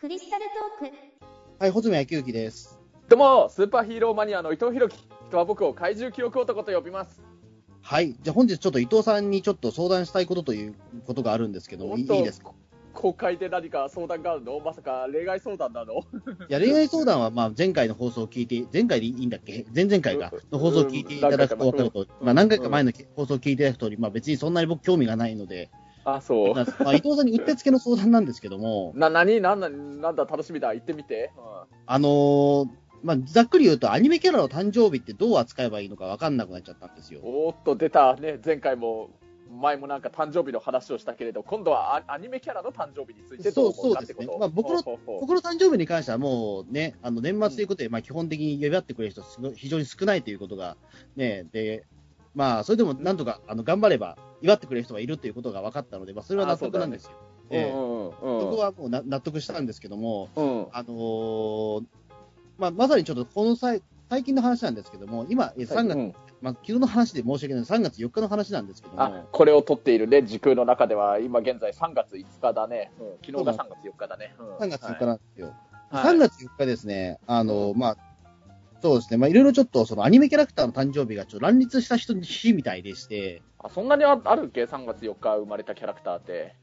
クリスタルトーク。はい、穂積昭之です。どうも、スーパーヒーローマニアの伊藤弘樹。人は僕を怪獣記憶男と呼びます。はい、じゃあ本日ちょっと伊藤さんにちょっと相談したいことということがあるんですけども、いいですか？公開で何か相談があるの？まさか例外相談なの？いや、恋愛相談はまあ前回の放送を聞いて、前回でいいんだっけ？前々回かの放送を聞いていただくと分かると、うん。まあ何回か前の放送を聞いていただくとり、まあ別にそんなに僕興味がないので、あ、そう。まあまあ伊藤さんにうってつけの相談なんですけども、な、なになんだ、なんだ、楽しみだ。行ってみて。あのーまあざっくり言うとアニメキャラの誕生日ってどう扱えばいいのか分かんなくなっちゃったんですよ。おーっと、出た。ね、前回も、前もなんか誕生日の話をしたけれど、今度はアアニメキャラの誕生日についてそうそうですねまあ僕の僕の誕生日に関してはもうね、あの年末ということで、まあ基本的に祝ってくれる人非常に少ないということが、ね、で、まあそれでもなんとかあの頑張れば祝ってくれる人がいるということが分かったので、まあそれは納得なんですよ。ええ。うんうんうん。そこはもうな納得したんですけども、うん。あのーまあまさにちょっとこの際、最近の話なんですけども、今、え3月、うん。まあ昨日の話で申し訳ない。3月4日の話なんですけども、あ、これを撮っているね、時空の中では、今現在3月5日だね。うん。昨日が3月4日だね。うん。3月4日なんですよ。はい。3月4日ですね、あの、まあ、そうですね、まあ、いろいろちょっと、そのアニメキャラクターの誕生日がちょっと乱立した人の日みたいでして、あそんなにああるっけ ?3 月4日生まれたキャラクターって。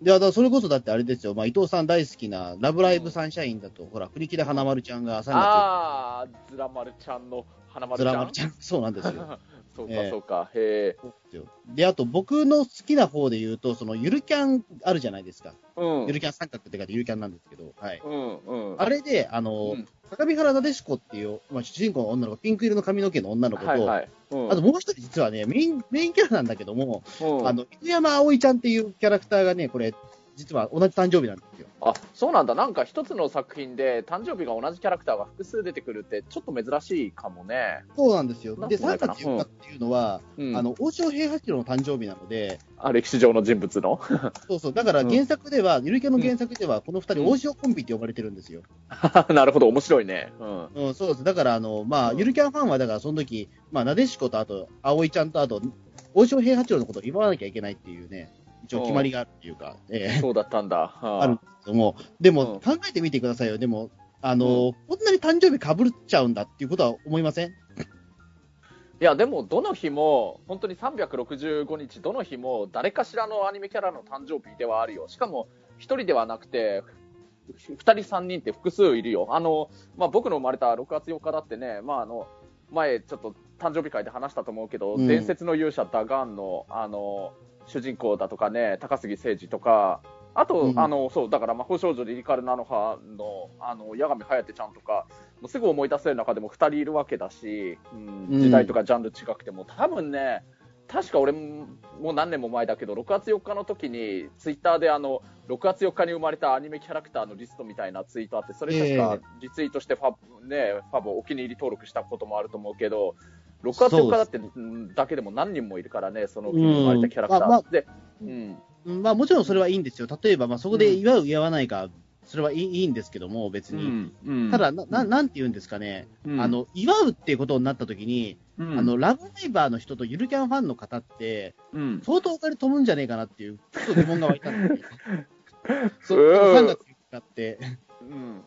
いそれこそだってあれですよ、まあ、伊藤さん大好きな、ラブライブサンシャインだと、ほら、栗木田花丸ちゃんが3月あー、ズラマルちゃんの花丸ズちゃん？ラ丸ちゃん、そうなんですよ。そうか、ええそうか。へえ。で、あと僕の好きな方で言うと、そのゆるキャンあるじゃないですか。うん。ゆるキャン三角って書いてゆるキャンなんですけど、はい。うん、うん。あれで、あの、うん高見原なでしこっていう、まあ、主人公の女の子、ピンク色の髪の毛の女の子と、はいはい。うん、あともう一人実はね、メイン、メインキャラなんだけども、うんあの、犬山葵ちゃんっていうキャラクターがね、これ、実は同じ誕生日なんですよ。あ、そうなんだ。なんか一つの作品で誕生日が同じキャラクターが複数出てくるって、ちょっと珍しいかもね。そうなんですよ。で、3なんかないかな月4日っていうのは、うん。あの、大塩平八郎の誕生日なので、あ、歴史上の人物の？そうそう、だから原作では、ゆるキャの原作では、この二人、うん大塩コンビって呼ばれてるんですよ。なるほど、面白いね。うん。うん、そうです。だから、あの、まあ、うんゆるキャンファンは、だから、その時、まあ、なでしこと、あと、葵ちゃんと、あと、大塩平八郎のことを祝わなきゃいけないっていうね、一応決まりがあるっていうか、ええそうだったんだ。あるんですけども、でも、うん考えてみてくださいよ。でも、あの、こんなに誕生日かぶっちゃうんだっていうことは思いません？いや、でも、どの日も、本当に365日、どの日も、誰かしらのアニメキャラの誕生日ではあるよ。しかも、一人ではなくて、ふ二人、三人って複数いるよ。あの、まあ、僕の生まれた6月4日だってね、まあ、あの、前、ちょっと誕生日会で話したと思うけど、うん。伝説の勇者ダガンの、あの、主人公だとかね、高杉誠二とか、あと、うん。あの、そう、だから魔法少女リリカルナノハの、あの、八神颯ちゃんとか、もうすぐ思い出せる中でも2人いるわけだし、うんうん。時代とかジャンル違くても、多分ね、確か俺ももう何年も前だけど、6月4日の時に、ツイッターであの6月4日に生まれたアニメキャラクターのリストみたいなツイートあって、それ確かリツイートしてファブ、ね、ファブお気に入り登録したこともあると思うけど、6月4日だってうんだけでも何人もいるからね、その日に生まれたキャラクター。うん。まあまあ。でうん。うん。まあ、もちろんそれはいいんですよ。例えば、まあ、そこで祝う、祝わないか、それはいいんですけども、別に。うん。ただなな、なんて言うんですかね、うん。あの、祝うっていうことになった時に、うん。あの、ラブライバーの人とゆるキャンファンの方って、うん。相当お金飛ぶんじゃねえかなっていう、ちょっと疑問が湧いたんで。すよ。そううん。3月4日って。うん。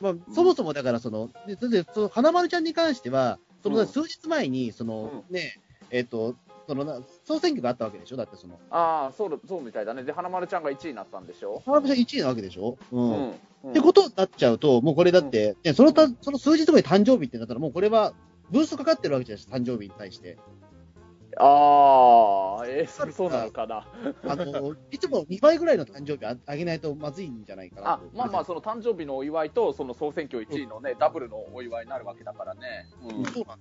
まあ、そもそもだからその、でその花丸ちゃんに関しては、そのうん。数日前に、その、ね、えっ、と、そのな総選挙があったわけでしょ、だってその、ああ、そうだそうみたいだね。で、花丸ちゃんが1位になったんでしょ？花丸ちゃん1位なわけでしょ、うん。うん。ってことになっちゃうと、もうこれだって、ね、そのたその数日後に誕生日ってなったら、もうこれはブーストかかってるわけじゃないですか、誕生日に対して。ああ、えー、そそうなのかな。あのいつも2倍ぐらいの誕生日ああげないとまずいんじゃないかなあと。まあまあ、その誕生日のお祝いと、その総選挙1位のね、ダブルのお祝いになるわけだからね。そうなん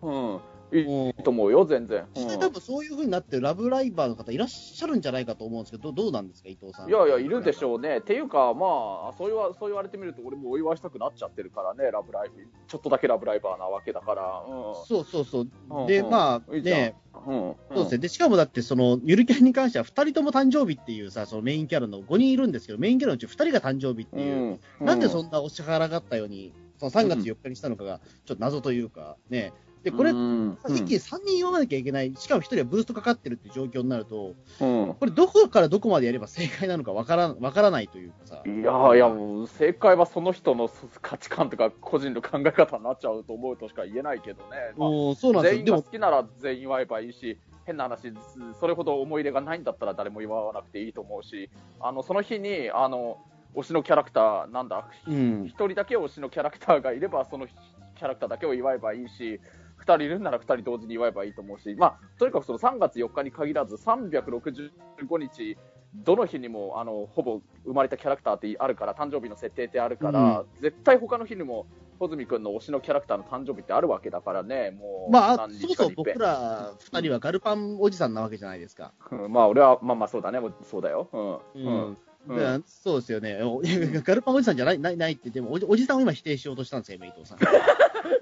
うん。うん。いうんいと思うよ、全然。うん実際多分そういう風になってるラブライバーの方いらっしゃるんじゃないかと思うんですけど、どどうなんですか、伊藤さん。いやいや、いるでしょうね。っていうか、まあ、そう言わそう言われてみると、俺もお祝いしたくなっちゃってるからね、ラブライブ。ちょっとだけラブライバーなわけだから。うそうそうそう。うんで、うんまあ、いいじゃんね、ん。うん。そうですね。で、しかもだって、その、ゆるキャンに関しては、2人とも誕生日っていうさ、そのメインキャラの5人いるんですけど、メインキャラのうち2人が誕生日っていう、うん。なんでんそんなお支払がったように、その3月4日にしたのかが、ちょっと謎というか、ね、で、これ、うん一気に3人読まなきゃいけない、しかも1人はブーストかかってるって状況になると、うん。これ、どこからどこまでやれば正解なのかわからわからないというかさ、いやーいや、もう正解はその人の価値観とか個人の考え方になっちゃうと思うとしか言えないけどね。まあそうなんです全員が好、きなら全員祝えばいいし、変な話、それほど思い入れがないんだったら誰も祝わなくていいと思うし、あのその日にあの推しのキャラクター、なんだ、うん。一、人だけ推しのキャラクターがいれば、そのキャラクターだけを祝えばいいし、二人いるなら二人同時に祝えばいいと思うし、まあ、とにかくその3月4日に限らず、365日、どの日にもあのほぼ生まれたキャラクターってあるから、誕生日の設定ってあるから、絶対他の日にも、穂積君の推しのキャラクターの誕生日ってあるわけだからね、もう、まあ、何そもそも僕ら2人はガルパンおじさんなわけじゃないですか。うんまあ、俺は、まあまあ、そうだね、そうだよ。うん。ううんんうんそうですよね、おガルパンおじさんじゃないないないって、でもおじおじさんを今否定しようとしたんですよ、今、伊藤さん。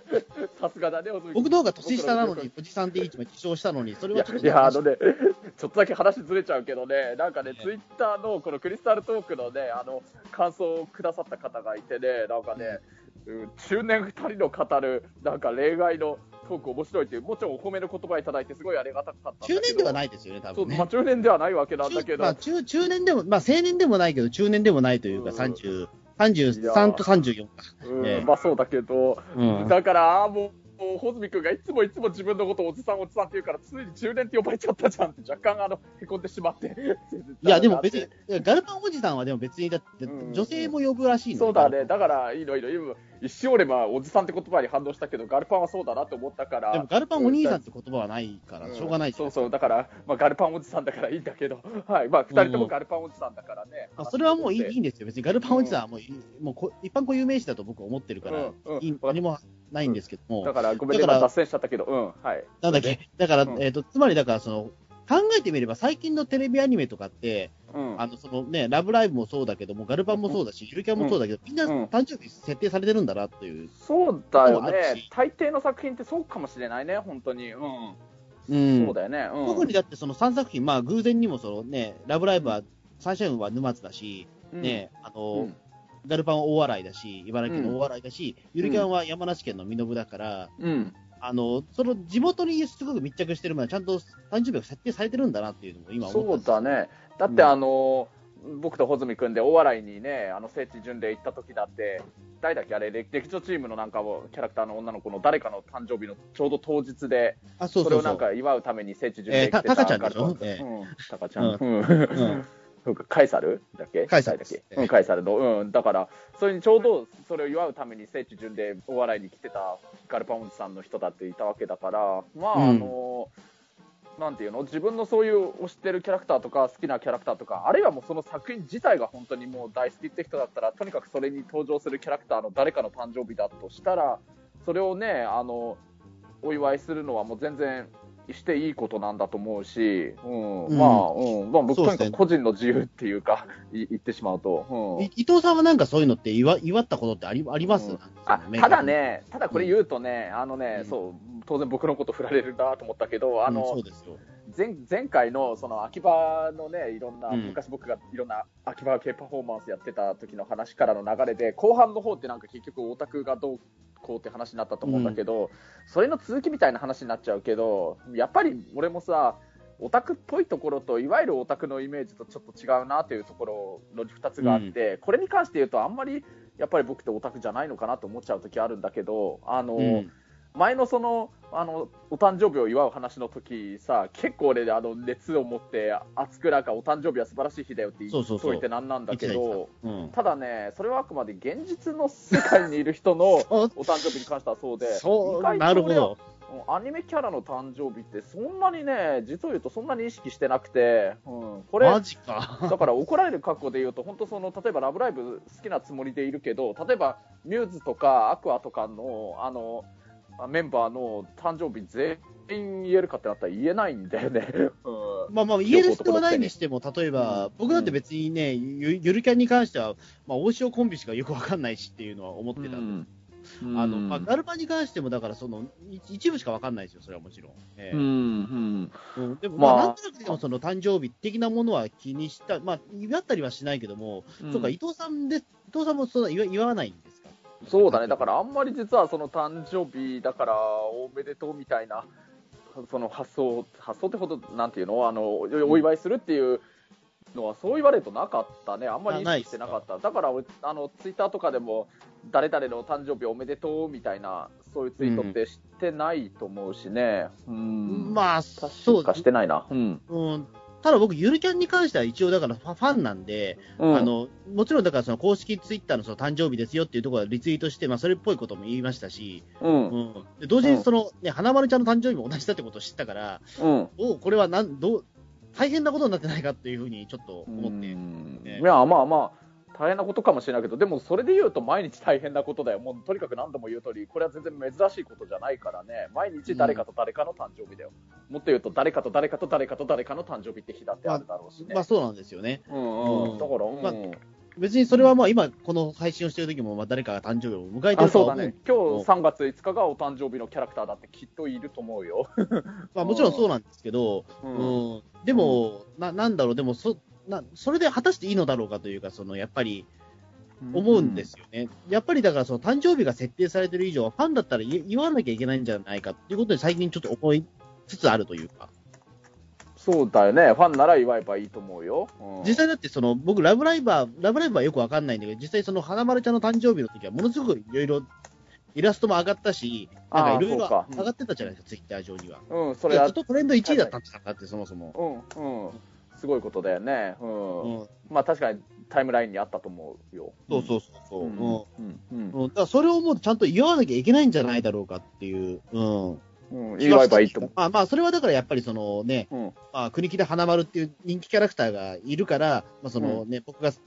さすがだね、僕の方が年下なのに、おじさんって一枚起床したのに、それいやはちょっといや、あのね、ちょっとだけ話ずれちゃうけどね、なんかね、ねツイッターのこのクリスタルトークのね、あの、感想をくださった方がいてね、なんかね、うん中年2人の語る、なんか例外のトーク面白いっていう、もちろんお褒めの言葉いただいて、すごいありがたかった。中年ではないですよね、多分ねまあ。中年ではないわけなんだけど、中まあ、中中年でも、まあ、青年でもないけど、中年でもないというか、うん30、いや33と34か。うんねまあそうだけど、うん。だから、もう、もう穂積君がいつもいつも自分のことをおじさんおじさんって言うから、ついに中年って呼ばれちゃったじゃんって若干あの、へこんでしまって。いや、でも別に、ガルパンおじさんはでも別に、だってうん、女性も呼ぶらしいのそうだね、だからいいのいいの、今一瞬俺はおじさんって言葉に反応したけど、ガルパンはそうだなって思ったから、でも、ガルパンお兄さんって言葉はないから、ん。しょうがないじゃん。そうそう、だから、まあ、ガルパンおじさんだからいいんだけど、はい、まあ、二人ともガルパンおじさんだからね。まあ、それはもういい話いいんですよ。別にガルパンおじさんはもういい、もうこ一般固有名詞だと僕は思ってるから、うんうん。いい何もないんですけども、だから、ごめんね、だから今脱線しちゃったけど、うん、はい。なんだっけ、だから、うん。えっ、と、つまりだから、その、考えてみれば最近のテレビアニメとかって、うん、あの、そのね、ラブライブもそうだけども、ガルパンもそうだし、ゆるキャンもそうだけど、みんなうん誕生日設定されてるんだなっていう。そうだよ。ね大抵の作品ってそうかもしれないね、本当に。うん。うん。そうだよね。うん。特にだってその3作品、まあ偶然にもそのね、ラブライブは、サンシャインは沼津だし、うん、ね、あうの、ん。ガルパンは大洗だし、茨城県の大洗だし、ゆるキャンは山梨県の身延だから、うん。あの、その地元にすごく密着してるものはちゃんと誕生日が設定されてるんだなっていうのも今思そうったんですだね。だって、あの、僕と穂積君で大洗にね、あの聖地巡礼行った時だって、誰だっけ、あれ、劇劇場チームのなんかを、キャラクターの女の子の誰かの誕生日のちょうど当日で、あ、そうそれをなんそうそう。か祝うために聖地巡礼えーた来てたタカちゃんでしょええうん、タカちゃん。ううん。んそうかカエサル？だっけ？カエサルだっけ？うん、カエサルの。うん、だから、それにちょうどそれを祝うために聖地巡礼、大洗に来てたガルパンおじさんの人だっていたわけだから、まあ、うん。あの、なんていうの？自分のそういう推してるキャラクターとか好きなキャラクターとか、あるいはもうその作品自体が本当にもう大好きって人だったら、とにかくそれに登場するキャラクターの誰かの誕生日だとしたら、それをね、あの、お祝いするのはもう全然していいことなんだと思うし、うん、うん。まあ、うん、まあ、僕とにかく個人の自由っていうか、い言ってしまうと、うん。い伊藤さんはなんかそういうのって祝祝ったことってありあります、うん。ああただ、ね、ただこれ言うとね、あのね、うん。そう、当然僕のこと振られるなと思ったけど、あの、うんそうですよ。前前回のその秋葉のね、いろんな、うん。昔僕がいろんな秋葉系パフォーマンスやってた時の話からの流れで、後半の方ってなんか結局オタクがどうこうって話になったと思うんだけど、それの続きみたいな話になっちゃうけど、やっぱり俺もさ、オタクっぽいところと、いわゆるオタクのイメージとちょっと違うなというところの2つがあって、これに関して言うと、あんまりやっぱり僕ってオタクじゃないのかなと思っちゃう時あるんだけど、あの、うん。前のそのあのお誕生日を祝う話の時さ結構俺あの熱を持って熱くなんかお誕生日は素晴らしい日だよって言っといてなんなんだけどうん、ただねそれはあくまで現実の世界にいる人の お誕生日に関してはそうでそう、なるほど。アニメキャラの誕生日ってそんなにね実を言うとそんなに意識してなくて、うん、これマジか。だから怒られる覚悟で言うと、本当その、例えばラブライブ好きなつもりでいるけど、例えばミューズとかアクアとかの、あの、メンバーの誕生日全員言えるかってなったら言えないんだよね。うん。まあまあ、言える必要はないにしても、例えば、うん僕だって別にね、ゆゆるキャンに関しては、まあ、大塩コンビしかよくわかんないしっていうのは思ってたんであの、まあ、ガルパンに関しても、だからその、い一部しかわかんないですよ、それはもちろん。ええ。うん、うん。うん。でも、まあ。まあ、なんとなくでもその誕生日的なものは気にした、まあ、祝ったりはしないけども、そうか、伊藤さんで、伊藤さんもそんな祝祝わないんですか？そうだね、だからあんまり実はその誕生日だからおめでとうみたいな、その発想、発想ってほど、なんていうの、あのお祝いするっていうのは、そう言われるとなかったね、あんまり意識してなかった、だからあのツイッターとかでも、誰々の誕生日おめでとうみたいな、そういうツイートってしてないと思うしね、うん、まあ、確かしてないな。うん、うんただ僕、ゆるキャンに関しては一応だからファンなんで、うん、あの、もちろんだからその公式ツイッターのその誕生日ですよっていうところはリツイートして、まあそれっぽいことも言いましたし、うん。うん、で同時にその、ね、花丸ちゃんの誕生日も同じだってことを知ったから、うん。おこれはなん、どう、大変なことになってないかっていうふうにちょっと思って。ね、いや、まあまあ、大変なことかもしれないけど、でもそれで言うと毎日大変なことだよ。もうとにかく何度も言う通り、これは全然珍しいことじゃないからね。毎日誰かと誰かの誕生日だよ。うん、もっと言うと誰かと誰かと誰かと誰かの誕生日って日だってあるだろうしね。まあ、まあ、そうなんですよね。うんうん。だから、うん、まあ別にそれはまあ今、この配信をしてる時もまあ誰かが誕生日を迎えてるそうだね、今日3月5日がお誕生日のキャラクターだってきっといると思うよ。まあもちろんそうなんですけど、うん、うん、でも、うん、な、なんだろう、でもそな、それで果たしていいのだろうかというか、そのやっぱり、思うんですよね。うん、やっぱりだからその誕生日が設定されてる以上は、ファンだったら言わなきゃいけないんじゃないかっていうことで最近ちょっと思いつつあるというか。そうだよね。ファンなら祝えばいいと思うよ。うん、実際だってその、僕、ラブライバー、ラブライバーはよくわかんないんだけど、実際その花丸ちゃんの誕生日の時は、ものすごくいろいろイラストも上がったし、なんかいろいろ上がってたじゃないですか、ツイッター上には。うん、それは。ずっとトレンド1位だったんですか、だってそもそも。うん、うん。すごいことだよね。うん。うん、まあ確かにタイムラインにあったと思うよ。そうそうそう。うん。うんうん、だからそれをもうちゃんと言わなきゃいけないんじゃないだろうかっていう。うん。うん、言えばいいと思う。まあまあ、それはだからやっぱりそのね、うん、まあ、国木田花丸っていう人気キャラクターがいるから、まあそのね、うん、僕が好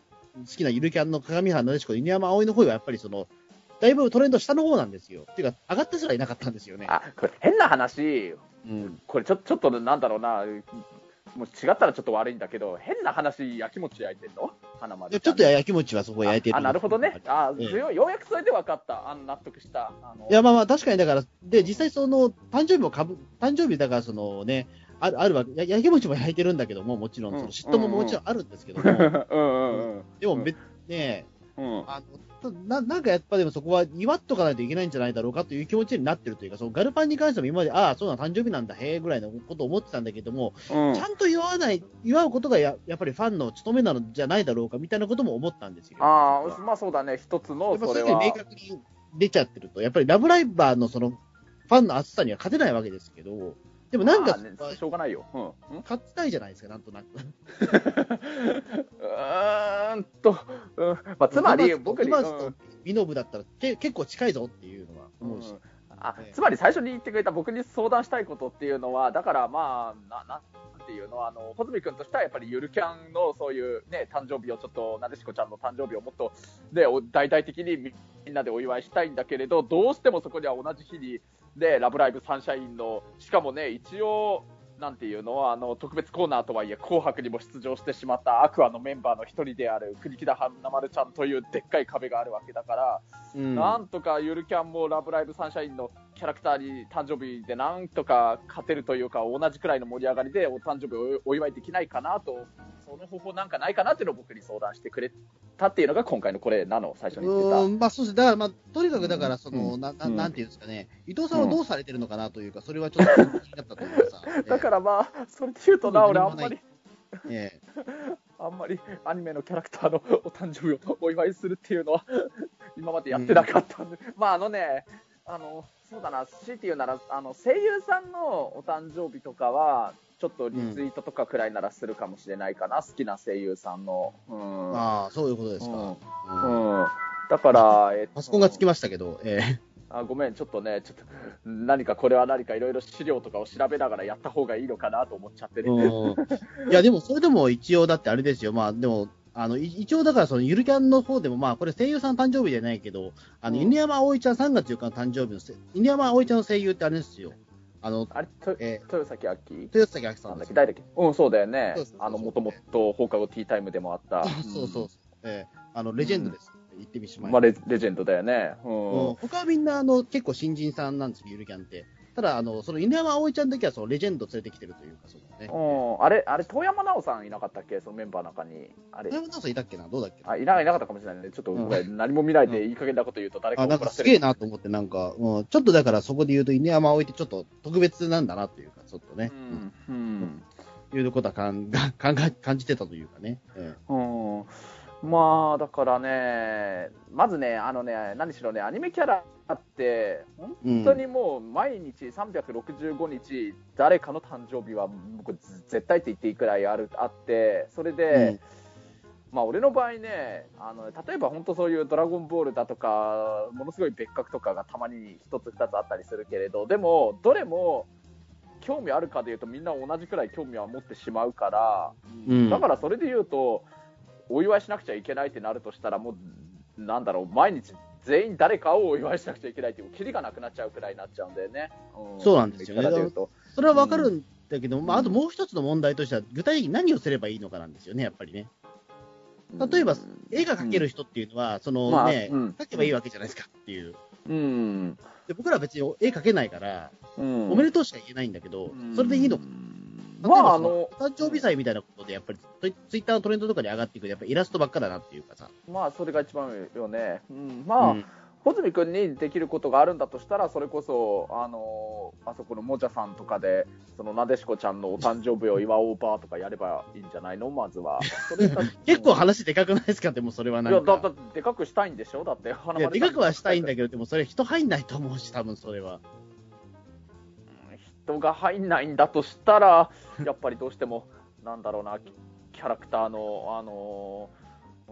きなゆるキャンの鏡原なでしこ、犬山葵の方はやっぱりその、だいぶトレンド下の方なんですよ。っていうか、上がってすらいなかったんですよね。あ、これ変な話、うん、これちょちょっとなんだろうな、もう違ったらちょっと悪いんだけど、変な話、焼き餅焼いてんの？花丸ちょっと焼き餅はそこ焼いてるあなるほどね。あ、ええ、ようやくそれで分かった。あの納得した。いや、まあまあ、確かにだから、で、実際その、誕生日もかぶ、誕生日だからそのね、ある、あるわけ、焼き餅も焼いてるんだけども、もちろん、その嫉妬ももちろんあるんですけども。うんうんうん。でも、別、ね、うん、あのななんかやっぱでもそこは祝っとかないといけないんじゃないだろうかという気持ちになってるというか、そのガルパンに関しても今まで、ああ、そうな誕生日なんだ、へえぐらいのことを思ってたんだけども、うん、ちゃんと祝わない、祝うことがややっぱりファンの務めなのじゃないだろうかみたいなことも思ったんですよ。ああ、まあそうだね、一つのそれは。明確に出ちゃってると、やっぱりラブライバーのそのファンの厚さには勝てないわけですけど、でもなんか、ね、しょうがないよ。うん。勝ちたいじゃないですか、なんとなく。うーんと、うん、まあ、つまり、僕に。今とミノブだったらけ結構近いぞっていうのは思うし。うんあつまり最初に言ってくれた僕に相談したいことっていうのは、だからまあ、ななんていうのは、あの穂積君としてはやっぱりゆるキャンのそういうね、誕生日をちょっと、なでしこちゃんの誕生日をもっと、で、大々的にみんなでお祝いしたいんだけれど、どうしてもそこには同じ日に、で、ラブライブサンシャインの、しかもね、一応、なんていうのあの特別コーナーとはいえ紅白にも出場してしまったアクアのメンバーの一人である国木田花丸ちゃんというでっかい壁があるわけだから、うん、なんとかゆるキャンもラブライブサンシャインのキャラクターに誕生日でなんとか勝てるというか同じくらいの盛り上がりでお誕生日をお祝いできないかなとその方法なんかないかなっていうのを僕に相談してくれたっていうのが今回のこれなの最初に言ってた。まあそうですだからまあとにかくだからその、うん、なななんていうんですかね伊藤さんはどうされてるのかなというか、それはちょっと気になったというかさ。だからまあそれで言うとな俺あんまり。ええ、あんまりアニメのキャラクターのお誕生日をお祝いするっていうのは今までやってなかったんで、うん、まああのね、あのそうだな、強いて言うならあの声優さんのお誕生日とかは、ちょっとリツイートとかくらいならするかもしれないかな、うん、好きな声優さんの。うん、ああ、そういうことですか。うん。うん、だから、えっと、パソコンがつきましたけど、えーあごめん、ちょっとね、ちょっと何かこれは何かいろいろ資料とかを調べながらやった方がいいのかなと思っちゃってね。いや、でもそれでも一応だってあれですよ、まあでも、あの一応だからそのゆるキャンの方でも、まあこれ声優さん誕生日じゃないけど、あの、犬山葵ちゃん3月4日の誕生日の、犬山葵ちゃんの声優ってあれですよ。あの、あれ、とえー、豊崎明豊崎明さんだっけ誰だっけうん、そうだよね。あの、もともと放課後ティータイムでもあった。そうそうそう。えー、あの、レジェンドです。言ってみしまい。まあレ、レジェンドだよね。うん。他はみんな、あの、結構新人さんなんですよ、ゆるキャンって。ただ、あの、その犬山葵ちゃんだけはそのレジェンド連れてきてるというか、そのね。うん、あれ、あれ、遠山奈緒さんいなかったっけ？そのメンバーの中に。あれ小、山田さんいたっけな？どうだっけな？あ、いないなかったかもしれないね。ちょっと、ごめん何も見ないでいい加減なこと言うと誰かあ、なん怒らせるかすげえなと思って、なんか、うん、ちょっとだからそこで言うと犬山葵ってちょっと特別なんだなっていうか、ちょっとね、うん。うん。うん、いうことは感が感が感じてたというかね。えうんまあ、だからね、まずね、あのね、何しろね、アニメキャラって、本え当にもう毎日365日、誰かの誕生日は僕、絶対って言っていいくらいあるあって、それで、まあ、俺の場合ね、あの例えば本当そういうドラゴンボールだとか、ものすごい別格とかがたまに一つ二つあったりするけれど、でも、どれも興味あるかでいうと、みんな同じくらい興味は持ってしまうから、うん。だからそれで言うと、お祝いしなくちゃいけないってなるとしたら、もう、なんだろう、毎日全員誰かをお祝いしなくちゃいけないっていう、キリがなくなっちゃうくらいになっちゃうんだよね。そうなんですよねそれはわかるんだけど、まあ、うんあともう一つの問題としては、具体的に何をすればいいのかなんですよね、やっぱりね。例えば絵が描ける人っていうのは、そのまあね、うん描けばいいわけじゃないですかっていう。うん。で僕らは別に絵描けないから、うんおめでとうしか言えないんだけど、それでいいのか。まあ、あの、誕生日祭みたいなことで、やっぱりツイツイッターのトレンドとかに上がっていくと、やっぱりイラストばっかだなっていうかさ。まあ、それが一番よね。うん、まあ、うん穂積君にできることがあるんだとしたら、それこそ、あのあそこのもじゃさんとかで、そのなでしこちゃんのお誕生日を祝おうばとかやればいいんじゃないの、まずは。結構話でかくないですか？でもそれはないや、んか。だだでかくしたいんでしょ？だって、花いや、でかくはしたいんだけど、でもそれ人入んないと思うし、多分それは。人が入んないんだとしたら、やっぱりどうしても、なんだろうな、キキャラクターの、あのー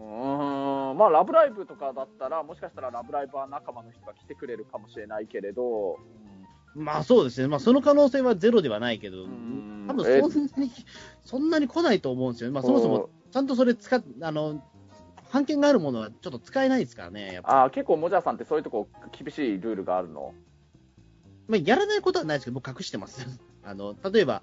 うーん、まあ、ラブライブとかだったら、もしかしたらラブライバー仲間の人が来てくれるかもしれないけれど、まあそうですね。まあその可能性はゼロではないけど、ん多分そんなに、そんなに来ないと思うんですよね。まあそもそも、ちゃんとそれ使っ、あの、版権があるものはちょっと使えないですからね。やっぱあー結構、もじゃさんってそういうとこ厳しいルールがあるの？まあやらないことはないですけど、僕隠してます。あの、例えば、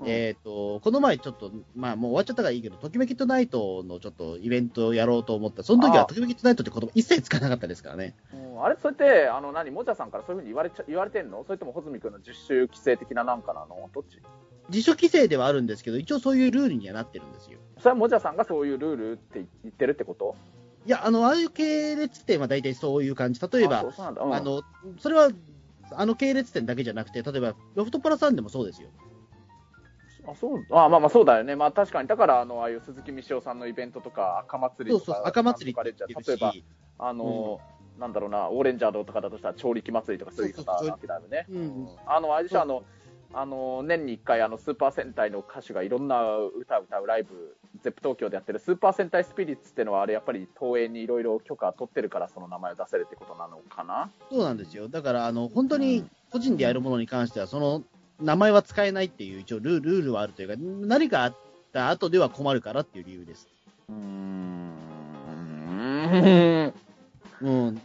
うんえっ、と、この前ちょっと、まあもう終わっちゃったからいいけど、ときめきトゥナイトのちょっとイベントをやろうと思った。その時あはときめきトゥナイトって言葉一切使わなかったですからね。うんあれ、それって、あの、何、もじゃさんからそういうふうに言われちゃ言われてんの？それとも、穂積君の実習規制的ななんかなの？どっち？自主規制ではあるんですけど、一応そういうルールにはなってるんですよ。それはもじゃさんがそういうルールって言ってるってこと？いや、あの、ああいう系列店は大体そういう感じ。例えばあそう、そうなんだうんあの、それは、あの系列店だけじゃなくて、例えば、ロフトプラさんでもそうですよ。あそうあまあまあそうだよね、まあ、確かに、だからあのああいう鈴木みしおさんのイベントとか、赤祭りとか、そうそう、赤祭りって例えば、し、あの、なんだろうな、オーレンジャードとかだとしたら、調力祭りとかそういう方なわけだよね。うん。あの、あれでしょ、あの、あの年に1回あのスーパー戦隊の歌手がいろんな歌を歌うライブ、ゼップ東京でやってるスーパー戦隊スピリッツっていうのは、あれやっぱり東映にいろいろ許可取ってるから、その名前を出せるってことなのかな？そうなんですよ。だから、あの、本当に個人でやるものに関しては、その、名前は使えないっていう、一応ルール、ルールはあるというか、何かあった後では困るからっていう理由です。うーん。うん。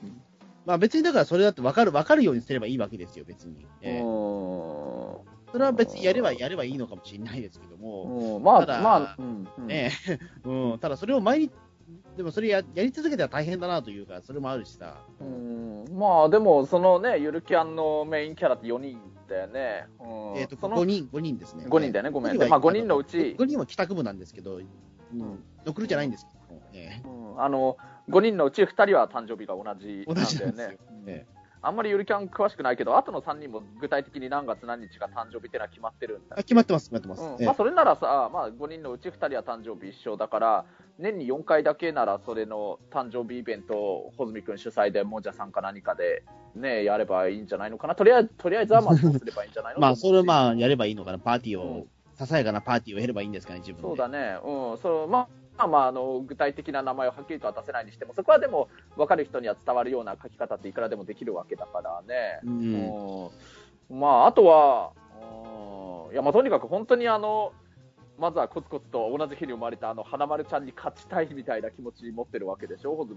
まあ別にだからそれだって分かる、分かるようにすればいいわけですよ、別に。ええうんそれは別にやればやればいいのかもしれないですけども、うん。まあ、ただまあ、うん。うんね。え、うん、ただそれを毎日、でもそれややり続けたら大変だなというか、それもあるしさ。うん。まあでも、そのね、ゆるキャンのメインキャラって4人だよね。うん。えっ、と、その5人、5人ですね。5人だよね、ごめん。五人はでまあ5人のうち、5人は帰宅部なんですけど、うん、ノクルじゃないんですけど。も、えうん。あの5人のうち2人は誕生日が同じえ同じなんですよ。なん。だよね。。えあんまりゆるキャン詳しくないけど、あとの3人も具体的に何月何日が誕生日ってのは決まってるんだ。決まってます、決まってます。ええ。うんまあ、それならさ、まあ、5人のうち2人は誕生日一緒だから、年に4回だけなら、それの誕生日イベントを穂積君主催で、もじゃさんか何かで、ね、やればいいんじゃないのかな、とりあえずとりあえずはまあ そうすればいいんじゃないの？まあ、それをまああ、やればいいのかな、パーティーを、うん。ささやかなパーティーをやればいいんですかね、自分で。そうだね、うん。そうまあまあまあ、あの具体的な名前をはっきりとは出せないにしても、そこはでも分かる人には伝わるような書き方っていくらでもできるわけだからね。うん。うんまあ、あとは、うんいやまあ、とにかく本当にあの、まずはコツコツと同じ日に生まれたあの花丸ちゃんに勝ちたいみたいな気持ち持ってるわけでしょ、穂積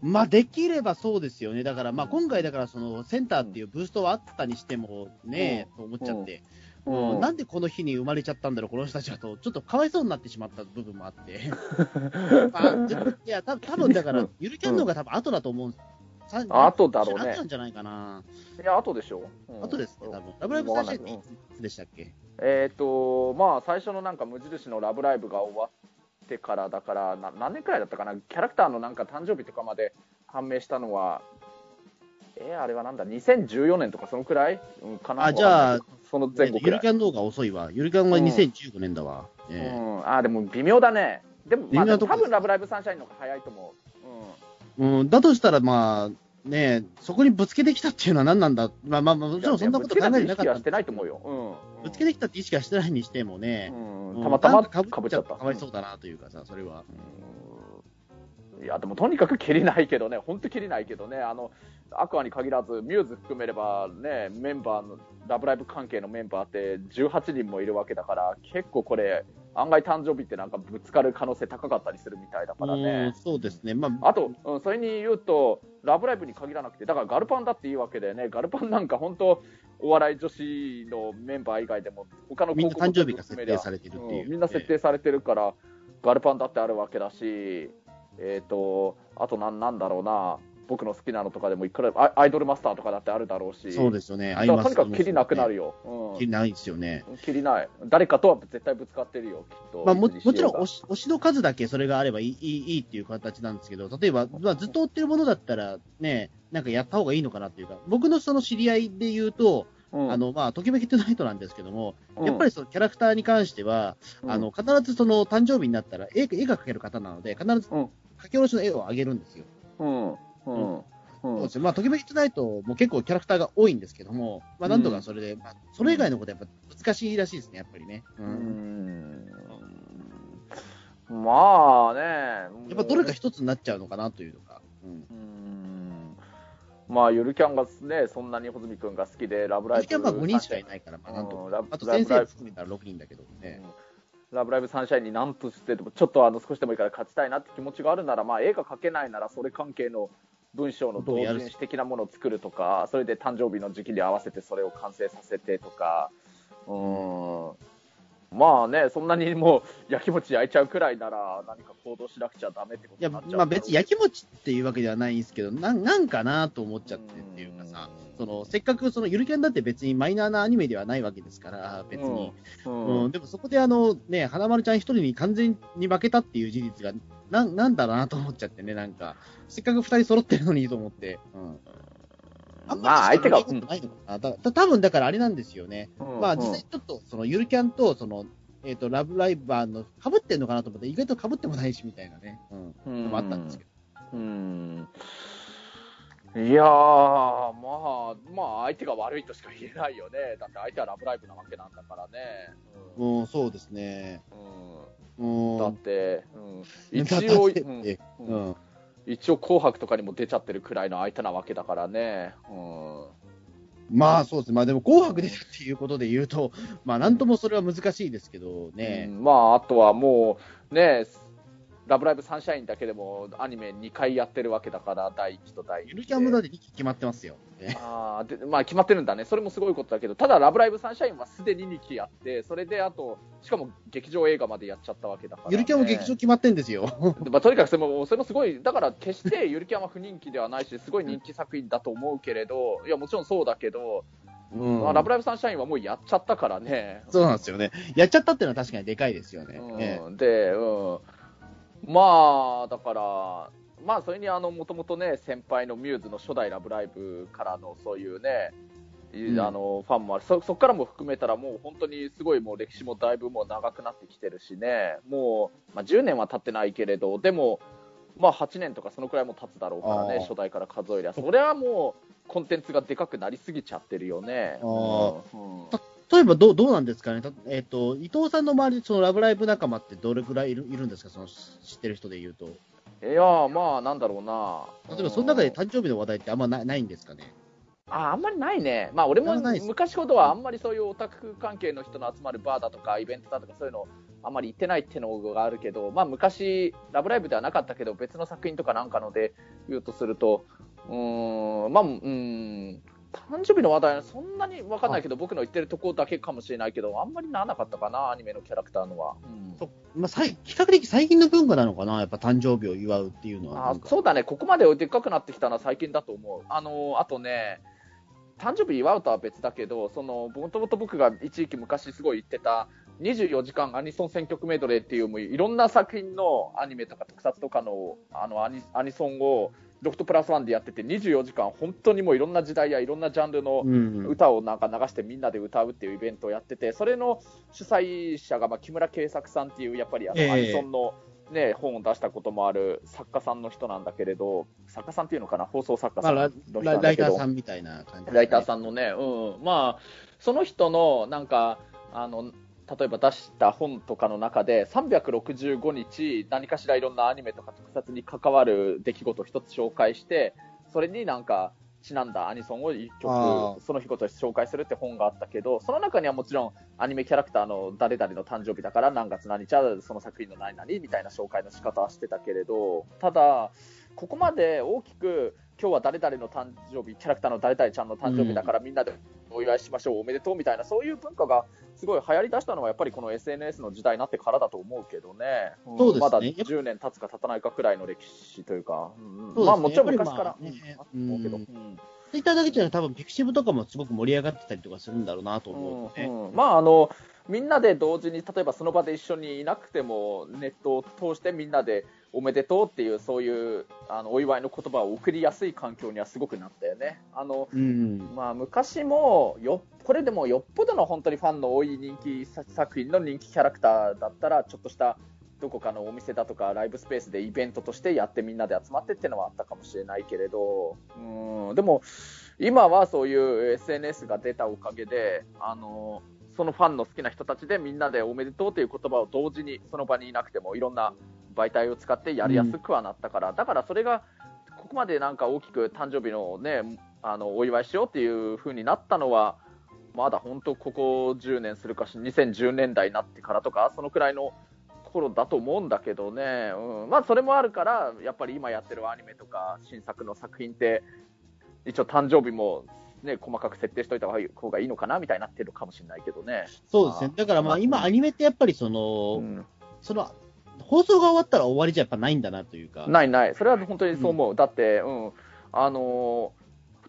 君。まあ、できればそうですよね。だから、まあ、今回だから、その、センターっていうブーストはあったにしても、ねえ、と思っちゃって、うんなんでこの日に生まれちゃったんだろう、この人たちはと、ちょっとかわいそうになってしまった部分もあって。いや、た多分だから、ゆるキャンの方が多分後だと思うん。後だろうね。あったんじゃないかな。いや、後でしょ。う。ん。後ですね、多分。ラブライブサンシャインっていつでしたっけ？えっ、と、まあ、最初のなんか無印のラブライブが終わってからだから、な何年くらいだったかな、キャラクターのなんか誕生日とかまで判明したのは、えーあれはなんだ、2014年とかそのくらい、うん、かな？あじゃあ、その前後くらい。ゆるキャンの方が遅いわ。ゆるキャンはうん2015年だわ。うええん、あーでも微妙だね。でも、まあ、多分ラブライブサンシャインの方が早いと思う。うん、だとしたら、まあ、ねそこにぶつけてきたっていうのは何なんだ？まあまあ。もちろんそんなこと考えてなかったぶつけた意識はしてないと思うよ。うん。ぶつけてきたって意識はしてないにしてもね、うん、たまたまかかぶっちゃった。かわいそうだなというかさ、それは。うんいや、でもとにかく切りないけどね、本当切りないけどね、あの、アクアに限らず、ミューズ含めればね、メンバーの、ラブライブ関係のメンバーって18人もいるわけだから、結構これ、案外誕生日ってなんかぶつかる可能性高かったりするみたいだからうんね。そうですね。まあ、あと、うん、それに言うと、ラブライブに限らなくて、だからガルパンだっていいわけだよね。ガルパンなんか本当、お笑い女子のメンバー以外でも、他のみんな誕生日が設定されてるっていう。うんみんな設定されてるから、ガルパンだってあるわけだし、えっ、と、あとなんなんだろうな、僕の好きなのとかでもいくらアイアイドルマスターとかだってあるだろうし、そうですよね。だからとにかく切りなくなるよ。よ。うん切りないですよね。切りない。誰かとは絶対ぶつかってるよ、きっと。まあ、ももちろん推し、推しの数だけそれがあればいいいいいいっていう形なんですけど、例えば、まあ、ずっと追ってるものだったら、ね、なんかやった方がいいのかなっていうか、僕のその知り合いで言うと、うんあの、まあ、ときめきトゥナイトなんですけども、うんやっぱりそのキャラクターに関しては、うんあの、必ずその誕生日になったら絵、絵が描ける方なので、必ずうん書き下ろしの絵をあげるんですよ。うん。うん。うん。そうですねまあ、ときめきトゥナイトも結構キャラクターが多いんですけども、まあ、なんとかそれで、まあ、それ以外のことはやっぱ難しいらしいですね、やっぱりね。う。うんんまあね。やっぱどれか一つになっちゃうのかなというのが。うん。うんまあ、ゆるキャンがね、そんなに穂積君が好きで、ラブライブ。確かにまあ5人しかいないから、まあ、なんとか。うんラあと先生含めたら6人だけどね。うんラブライブサンシャインになんとしてでも、ちょっとあの少しでもいいから勝ちたいなって気持ちがあるなら、まあ、絵が描けないなら、それ関係の文章の同人誌的なものを作るとか、それで誕生日の時期に合わせてそれを完成させてとか、うん、まあね、そんなにもう、やきもち焼いちゃうくらいなら、何か行動しなくちゃダメってこいや、とになっちゃう。まあ別に焼きもちっていうわけではないんですけど、なんなんかなと思っちゃってっていうかさ、そのせっかくそのゆるキャンだって別にマイナーなアニメではないわけですから、別に。うん、うん、でもそこであのね、花丸ちゃん一人に完全に負けたっていう事実が、なんなんだろうなと思っちゃってね、なんか、せっかく二人揃ってるのにと思って。うん。あんまあ相手が、ないのかな。だた多分だからあれなんですよね。うんまあ実際ちょっとそのゆるキャンとその、えっ、と、ラブライバーの被ってんのかなと思って、意外と被ってもないしみたいなね。うん。うんのもあったんですけど。うんいやー、まあ、まあ、相手が悪いとしか言えないよね。だって相手はラブライブなわけなんだからね。うんうん、そうですね。ううんん。だって、うん、一応、うんううんん。一応紅白とかにも出ちゃってるくらいの相手なわけだからね。うんまあそうですね。まあでも紅白出たっていうことで言うと、まあなんともそれは難しいですけどね。うんまあ、あとはもう、ね、ラブライブサンシャインだけでもアニメ2回やってるわけだから、第1と第2。ゆるキャンもだって2期決まってますよ。ねあーでまあ、決まってるんだね、それもすごいことだけど、ただ、ラブライブサンシャインはすでに2期やって、それであと、しかも劇場映画までやっちゃったわけだから、ね、ゆるキャンも劇場決まってんですよ。まあ、とにかくそれもそれもすごい、だから決してゆるキャンは不人気ではないし、すごい人気作品だと思うけれど、いや、もちろんそうだけど、うんまあ、ラブライブサンシャインはもうやっちゃったからね。そうなんですよね。やっちゃったっていうのは確かにでかいですよね。えうん、で、うん、まあ、だから、まあ、それにあの、もともとね、先輩のミューズの初代ラブライブからのそういうね、いうん。あのファンもある。そ、そこからも含めたら、もう本当にすごいもう歴史もだいぶもう長くなってきてるしね、もう、まあ、10年は経ってないけれど、でも、まあ、8年とかそのくらいも経つだろうからね、初代から数えりゃ、それはもう、コンテンツがでかくなりすぎちゃってるよね。あ例えばどうどうなんですかね、たえっと伊藤さんの周りでそのラブライブ仲間ってどれくらいいるいるんですか、その知ってる人で言うと。いやまあ、なんだろうな。例えば、その中でうん誕生日の話題ってあんまなないんですかね？ああんまりないね、まあ、俺も昔ほどはあんまりそういうオタク関係の人の集まるバーだとかイベントだとかそういうのあんまり行ってないっていうのがあるけど、まあ、昔、ラブライブではなかったけど別の作品とかなんかので言うとするとうーん、まあうん誕生日の話題はそんなに分かんないけど、僕の言ってるところだけかもしれないけど、あんまりならなかったかな、アニメのキャラクターのは。うんそまあ、さい比較的最近の文化なのかな、やっぱ誕生日を祝うっていうのは。あそうだね、ここまででっかくなってきたのは最近だと思う。あのあとね、誕生日祝うとは別だけど、そのもともと僕が一時期昔すごい言ってた、24時間アニソン選曲メドレーっていう、もういろんな作品のアニメとか特撮とかのあのアニアニソンをロフトプラスワンでやってて、24時間、本当にもういろんな時代やいろんなジャンルのうん、歌をなんか流してみんなで歌うっていうイベントをやってて、それの主催者がまあ木村圭作さんっていう、やっぱりあのええ。アニソンの、ね、本を出したこともある作家さんの人なんだけれど、作家さんっていうのかな、放送作家まあ、さんのラ人ラなんだけど。ライターさ、んみたいな感じ、ライターさんのね、うんうん、まあ、その人のなんか、あの、例えば出した本とかの中で、365日、何かしらいろんなアニメとか特撮に関わる出来事を一つ紹介して、それになんか、ちなんだアニソンを一あー。曲、その日ごとに紹介するって本があったけど、その中にはもちろんアニメキャラクターの誰々の誕生日だから何月何日はその作品の何々みたいな紹介の仕方はしてたけれど、ただ、ここまで大きく今日は誰々の誕生日、キャラクターの誰々ちゃんの誕生日だからみんなでお祝いしましょう、おめでとうみたいな、そういう文化がすごい流行りだしたのはやっぱりこの SNS の時代になってからだと思うけどね、うですね。まだ10年経つか経たないかくらいの歴史というか、うん。うね。まあもちろん昔から、まあね。うん。思うけど。うん。うん。ツイッターだけじゃなくて、多分ピクシブとかもすごく盛り上がってたりとかするんだろうなと思うので、うんうん。まああのみんなで同時に例えばその場で一緒にいなくてもネットを通してみんなでおめでとうっていうそういうあのお祝いの言葉を送りやすい環境にはすごくなったよね。あのうん、まあ、昔もよこれでもよっぽどの本当にファンの多い人気作品の人気キャラクターだったらちょっとしたどこかのお店だとかライブスペースでイベントとしてやってみんなで集まってっていうのはあったかもしれないけれどうんでも今はそういう SNS が出たおかげであのそのファンの好きな人たちでみんなでおめでとうという言葉を同時にその場にいなくてもいろんな媒体を使ってやりやすくはなったから、だからそれがここまでなんか大きく誕生日のねあのお祝いしようっていう風になったのはまだ本当ここ10年するかし2010年代になってからとかそのくらいの頃だと思うんだけどね、うん、まあそれもあるからやっぱり今やってるアニメとか新作の作品って一応誕生日もね細かく設定しといた方がいいのかなみたいになってるかもしれないけどね。そうですね。だからまあ今アニメってやっぱりその、うん。その、放送が終わったら終わりじゃやっぱないんだなというか。ないない、それは本当にそう思う、だって、うん。あのー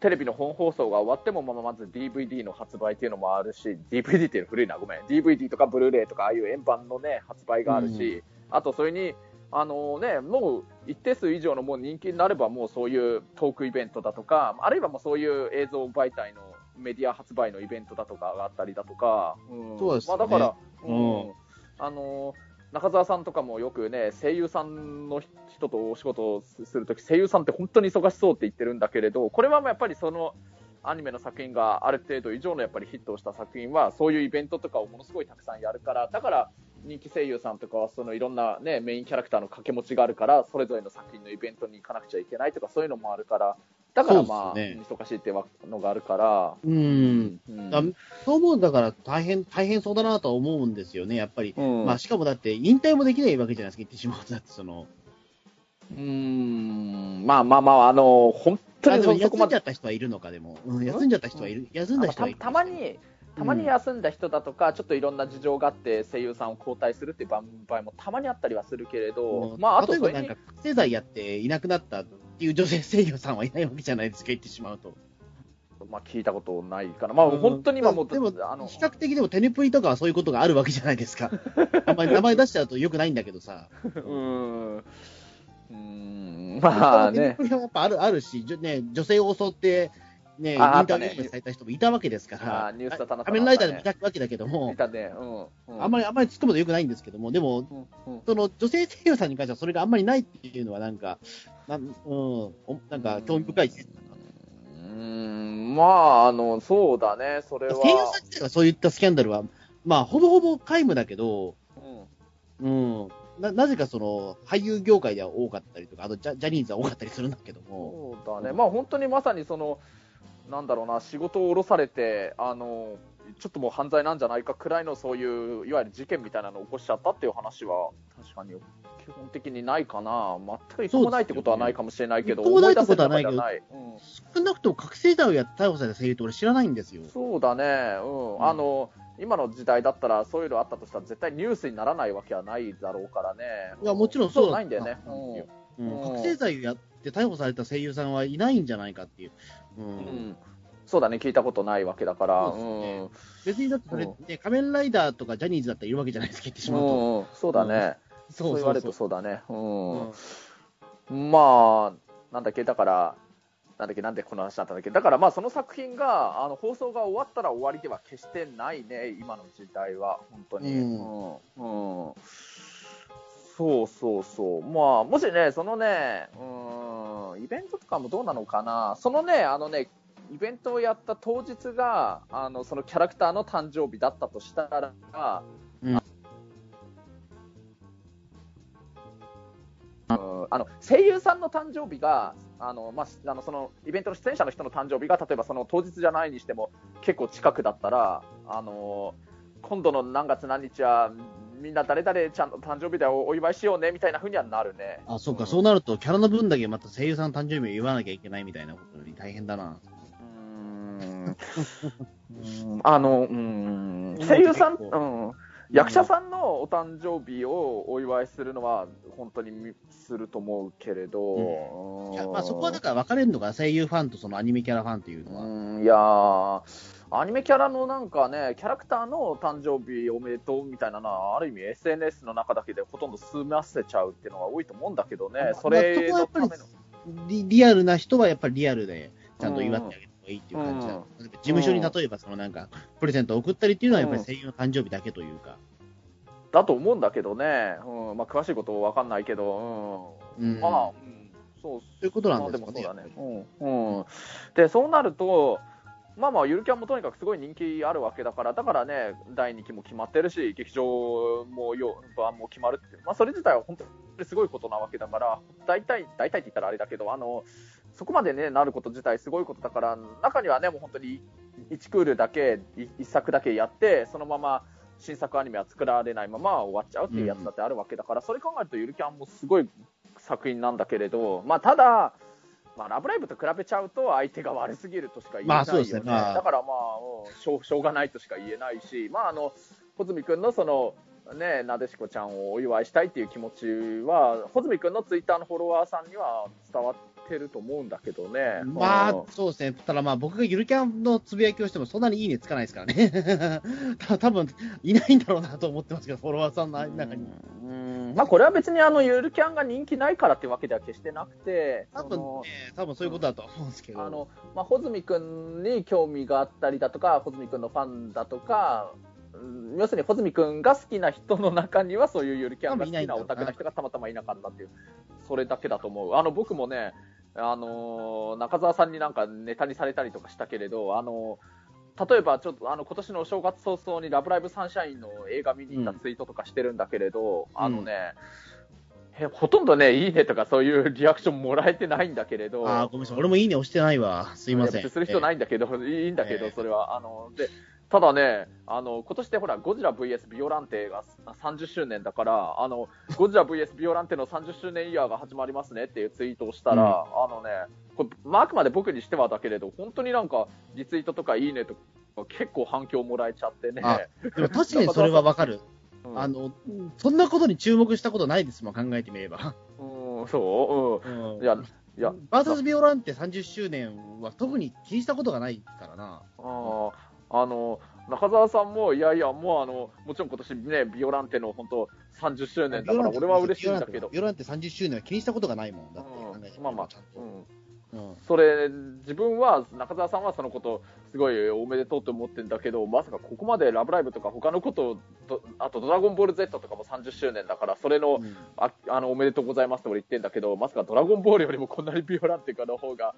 テレビの本放送が終わっても、まあ、まず DVD の発売っていうのもあるし、DVD っていうの古いな、ごめん、DVD とかブルーレイとか、ああいう円盤のね、発売があるし、あとそれに、あのね、もう一定数以上のもう人気になれば、もうそういうトークイベントだとか、あるいはもうそういう映像媒体のメディア発売のイベントだとかがあったりだとか、うん。そうですね。まあ、だから、うん。うん。あの中澤さんとかもよくね、声優さんの人とお仕事をするとき、声優さんって本当に忙しそうって言ってるんだけれど、これはやっぱりそのアニメの作品がある程度以上のやっぱりヒットをした作品は、そういうイベントとかをものすごいたくさんやるから、だから人気声優さんとかは、そのいろんなね、メインキャラクターの掛け持ちがあるから、それぞれの作品のイベントに行かなくちゃいけないとか、そういうのもあるから、だからまあ、そうです忙しいっていうのがあるから、うん。うんだそう思う、だから大変、大変そうだなとは思うんですよね、やっぱり。うんまあしかもだって引退もできないわけじゃないですか、言ってしまうと。だってその、うーんまあまあまあ、あの、本当にそこまで休んじゃった人はいるのか、でも。うん、休んじゃった人はいる。休んだ人はいる。たたまに、たまに休んだ人だとか、ちょっといろんな事情があって、声優さんを交代するっていう場合もたまにあったりはするけれど、うんまあ、あとそれに例えばなんか、覚醒剤やっていなくなったっていう女性声優さんはいないわけじゃないですか、言ってしまうと。まあ、聞いたことないかな、まあ、本当に今もう、でも、あの比較的でもテネプリとかはそういうことがあるわけじゃないですか。あんまり名前出しちゃうとよくないんだけどさ。うーん、うーんまあねテネプ、リはやっぱあるあるし、ね、女性を襲って、ね、インああったね。タビューされた人もいたわけですから、仮面ライダーでもいたわけだけどもい、たね、うん、うんあんまり、あんまり突っ込むとよくないんですけども、でも、うんうん。その女性声優さんに関してはそれがあんまりないっていうのはなんか、なん,、うん、おなんか興味深いです。うーん、まあ、あの、そうだね、それは。声優さん自体がそういったスキャンダルは、まあ、ほぼほぼ皆無だけど、うん。うん、ななぜかその俳優業界では多かったりとか、あとジャジャニーズは多かったりするんだけども、そうだね、まあ本当にまさにその、なんだろうな、仕事を降ろされて、あのちょっともう犯罪なんじゃないかくらいのそういう、いわゆる事件みたいなのを起こしちゃったっていう話は、確かに基本的にないかな。全く一個もないってことはないかもしれないけど、一個もないってことはないけど思出せる中ではない少なくとも覚醒剤をやって逮捕された声優って俺知らないんですようん。そうだね。うん。うんあの、今の時代だったら、そういうのあったとしたら、絶対ニュースにならないわけはないだろうからね。いやもちろんそうだないんだよね。うん覚醒剤をやって逮捕された声優さんはいないんじゃないかっていう。うんうん。そうだね、聞いたことないわけだから。ねうん別にだってそれ、仮面ライダーとかジャニーズだったらいるわけじゃないですか、言ってしまうと。うん、そうだね。そそう言われるとそそうだね。ううんん。まあ、なんだっけ、だから、なんだっけ、なんでこの話だったんだっけ、だからまあ、その作品が、あの放送が終わったら終わりでは決してないね、今の時代は、本当に。ううん。うんそうそうそう。まあ、もしね、そのね、うん、イベントとかもどうなのかな、そのね、あのね、イベントをやった当日が、あの、そのキャラクターの誕生日だったとしたら、うんうんあの声優さんの誕生日があの、まあ、あのそのイベントの出演者の人の誕生日が例えばその当日じゃないにしても結構近くだったらあの今度の何月何日はみんな誰々ちゃんの誕生日でおお祝いしようねみたいな風にはなるね。あ、そうか、そうなると、キャラの分だけまた声優さんの誕生日を言わなきゃいけないみたいなことに大変だな。うーん。うん。あの、うん、声優さん、うん、役者さんのお誕生日をお祝いするのは本当にみすると思うけれど、いやまあ、そこはだから分かれるのか、声優ファンとそのアニメキャラファンっていうのは。うん。いやーアニメキャラのなんかね、キャラクターの誕生日おめでとうみたいなのは、ある意味 SNS の中だけでほとんど済ませちゃうっていうのが多いと思うんだけどね、それのための。リリアルな人はやっぱりリアルで、ちゃんと祝ってあげた方がいいっていう感じだ。うん事務所に例えば、そのなんか、プレゼントを送ったりっていうのは、やっぱり声優の誕生日だけというか。だと思うんだけどね、うんまあ、詳しいことわかんないけど、うんうんまあ、うん、そうそういうことなんですかね。まあでもそうだね。うん。うん。で、そうなると、まあまあ、ゆるキャンもとにかくすごい人気あるわけだから、だからね、第2期も決まってるし、劇場もよ版も決まるって、まあ、それ自体は本当にすごいことなわけだから、大体、大体って言ったらあれだけど、あの、そこまでね、なること自体すごいことだから、中にはね、もう本当に1クールだけ、1作だけやって、そのまま、新作アニメは作られないまま終わっちゃうっていうやつだってあるわけだから、それ考えるとゆるキャンもすごい作品なんだけれど、まあ、ただ、まあ、ラブライブと比べちゃうと相手が悪すぎるとしか言えないよね。まあねまあだからまあ、うんしょうしょうがないとしか言えないし、まあ、あの、穂積君のその、ね、なでしこちゃんをお祝いしたいっていう気持ちは、穂積君のツイッターのフォロワーさんには伝わってると思うんだけどね。まうんあ、そうですね。ただまあ、僕がゆるキャンのつぶやきをしても、そんなにいいねつかないですからね。た多分いないんだろうなと思ってますけど、フォロワーさんの中に。うんまあ、これは別にあのゆるキャンが人気ないからってわけでは決してなくて、多分ね、多分そういうことだと思うんですけど。あの、まあ、穂積君に興味があったりだとか、穂積君のファンだとか、うん要するに穂積君が好きな人の中には、そういうゆるキャンが好きなオタクな人がたまたまいなかったっていう、それだけだと思う。あの、僕もね、あのー中澤さんになんかネタにされたりとかしたけれど、あの例えばちょっとあの今年のお正月早々にラブライブサンシャインの映画見に行ったツイートとかしてるんだけれど、あのね、えほとんどね、いいねとかそういうリアクションもらえてないんだけれど、あーごめんなさい。俺もいいね押してないわ。すいません。する必要ないんだけど、いいんだけど、ええそれは。あの、で、ただね、あの、今年でほら、ゴジラ VS ビオランテが30周年だから、あの、ゴジラ VS ビオランテの30周年イヤーが始まりますねっていうツイートをしたら、あのね、これ、まあ、あくまで僕にしてはだけれど、本当になんか、リツイートとかいいねとか、結構反響もらえちゃってね。あでも確かにそれはわかる。うんあの、そんなことに注目したことないですもん、考えてみれば。うん、そう、うん。いや、いや、バーサスビオランテ30周年は特に気にしたことがないからな。あーあの中澤さんも、いやいや、もうあのもちろん今年ね、ビオランテの本当30周年だから、俺は嬉しいんだけど、ビオランテ30周年は気にしたことがないもん。だってうん。まあまあうん、うん。それ、自分は、中澤さんはそのこと、すごいおめでとうと思ってるんだけど、まさかここまでラブライブとか、他のことどあとドラゴンボール Z とかも30周年だから、それの、うん。ああのおめでとうございますと俺言ってんだけど、まさかドラゴンボールよりもこんなにビオランテかの方が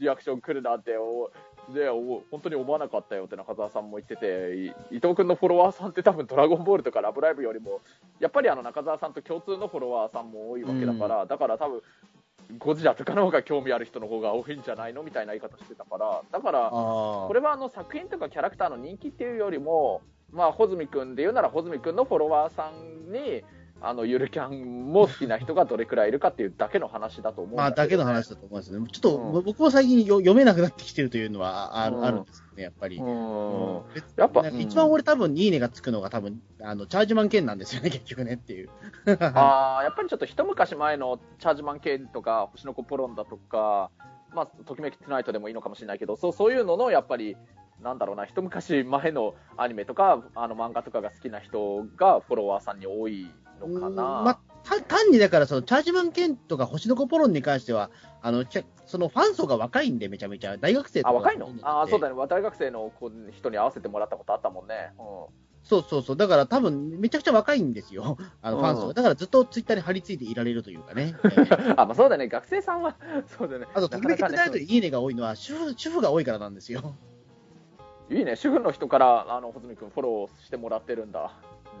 リアクション来るなんて、おでお本当に思わなかったよって中澤さんも言ってて、い伊藤君のフォロワーさんって多分ドラゴンボールとかラブライブよりも、やっぱりあの中澤さんと共通のフォロワーさんも多いわけだから、だから多分ゴジラとかの方が興味ある人の方が多いんじゃないのみたいな言い方してたから、だから、あこれはあの作品とかキャラクターの人気っていうよりも、まあ、穂積君で言うなら穂積君のフォロワーさんにあの、ゆるキャンも好きな人がどれくらいいるかっていうだけの話だと思うんまあ、だけの話だと思いますね。ちょっと、うん僕も最近よ読めなくなってきてるというのはある,、うんあるんですよね、やっぱり。うん。別やっぱ一番俺多分いいねがつくのが多分、あの、チャージマン券なんですよね、結局ねっていう。ああ、やっぱりちょっと一昔前のチャージマン系とか、星の子ポロンだとか、まあ、ときめきトゥナイトでもいいのかもしれないけど、そうそういうのの、やっぱり、なんだろうな、一昔前のアニメとか、あの漫画とかが好きな人がフォロワーさんに多いのかな。まあ、た単にだから、その、チャージマン券とか星の子ポロンに関しては、あの、そのファン層が若いんで、めちゃめちゃ。大学生とかあ、若いの？ああ、そうだね。ね。大学生の子人に会わせてもらったことあったもんね。うそうそうそう。だから多分、めちゃくちゃ若いんですよ。あの、ファン層が。うんだからずっとツイッターに張り付いていられるというかね。あ、まあそうだね。学生さんは、そうだね。あと、ときめきトゥナイトにいいねが多いのは、主婦、主婦が多いからなんですよ。いいね。主婦の人から、あの、穂積君フォローしてもらってるんだ。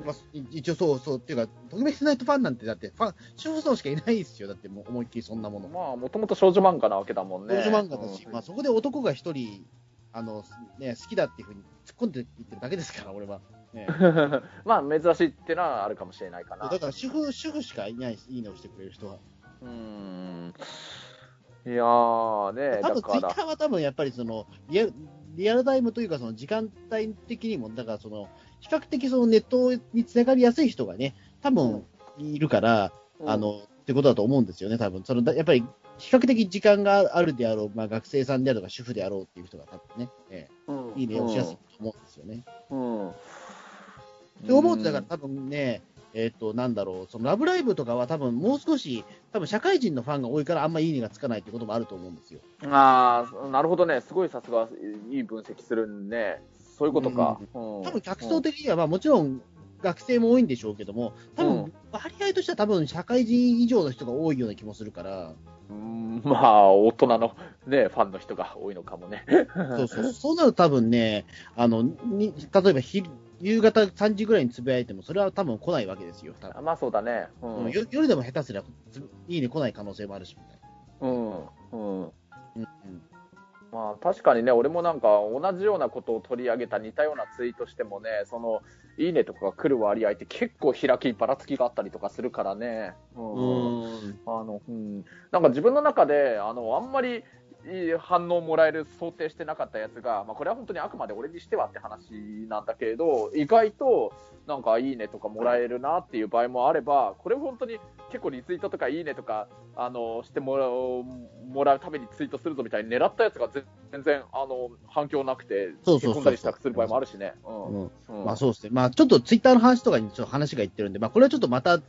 まあ、い一応そうそう。っていうか、ときめきトゥナイトファンなんて、だって、ファン、主婦層しかいないですよ。だって、もう思いっきりそんなもの。まあ、もともと少女漫画なわけだもんね。少女漫画だし、うんまあ、そこで男が一人、あの、ね、好きだっていうふうに突っ込んでいってるだけですから、俺は。ね、まあ、珍しいっていうのはあるかもしれないかな。だから主婦、主婦しかいないいいねをしてくれる人は。うーん。いやーね、多分ツイッタ。ーは多分やっぱりそのリアル、リアルタイムというか、その時間帯的にも、だからその、比較的そのネットにつながりやすい人がね、多分いるから、うんあ、の、ってことだと思うんですよね、多分。その、だやっぱり、比較的時間があるであろう、まあ学生さんであろうが主婦であろうっていう人が多分ね、えうんえいいねをしやすいと思うんですよね。うん。って思うと、だから多分ね、えっ、と、なんだろう、そのラブライブとかは多分もう少し、多分社会人のファンが多いからあんまいいねがつかないってこともあると思うんですよ。ああ、なるほどね。すごいさすが、いい分析するね。そういうことか。うん多分客層的には、まあもちろん学生も多いんでしょうけども、多うん分割合としては多分社会人以上の人が多いような気もするから、うんまあ、大人のね、ファンの人が多いのかもね。そうそう、そうなると多分ね、あの、に例えば昼夕方3時ぐらいにつぶやいても、それは多分来ないわけですよ。多分まあそうだね。うん。夜夜でも下手すればついいね来ない可能性もあるし、みたいうん。うん。な。うんうんまあ確かにね、俺もなんか同じようなことを取り上げた似たようなツイートしてもね、その、いいねとかが来る割合って結構開き、ばらつきがあったりとかするからね。うん。うんあの、うん。なんか自分の中で、あの、あんまり、反応もらえる想定してなかったやつが、まあ、これは本当にあくまで俺にしてはって話なんだけれど、意外となんかいいねとかもらえるなっていう場合もあれば、これ本当に結構リツイートとかいいねとか、あの、してもらうもらうためにツイートするぞみたいに狙ったやつが全然、あの、反響なくて、こんだりしたりする場合もあるしね。まあそうですね。まあちょっとツイッターの話とかにちょっと話がいってるんで、まあこれはちょっとまた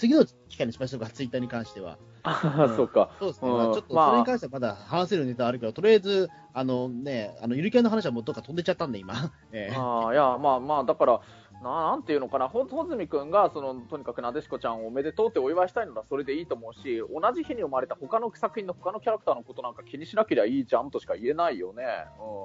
次の機会にしましょうか、ツイッターに関しては。ああ、そうか。そうですね。うんまあちょっとまあそれに関してはまだ話せるネタあるけど、とりあえず、あのね、あの、ゆるキャンの話はもうどっか飛んでっちゃったんで、今。ええああ、いや、まあまあ、だから、ななんていうのかな、ほ穂積君が、その、とにかくなでしこちゃんをおめでとうってお祝いしたいのはそれでいいと思うし、同じ日に生まれた他の作品の他のキャラクターのことなんか気にしなければいいじゃんとしか言えないよね。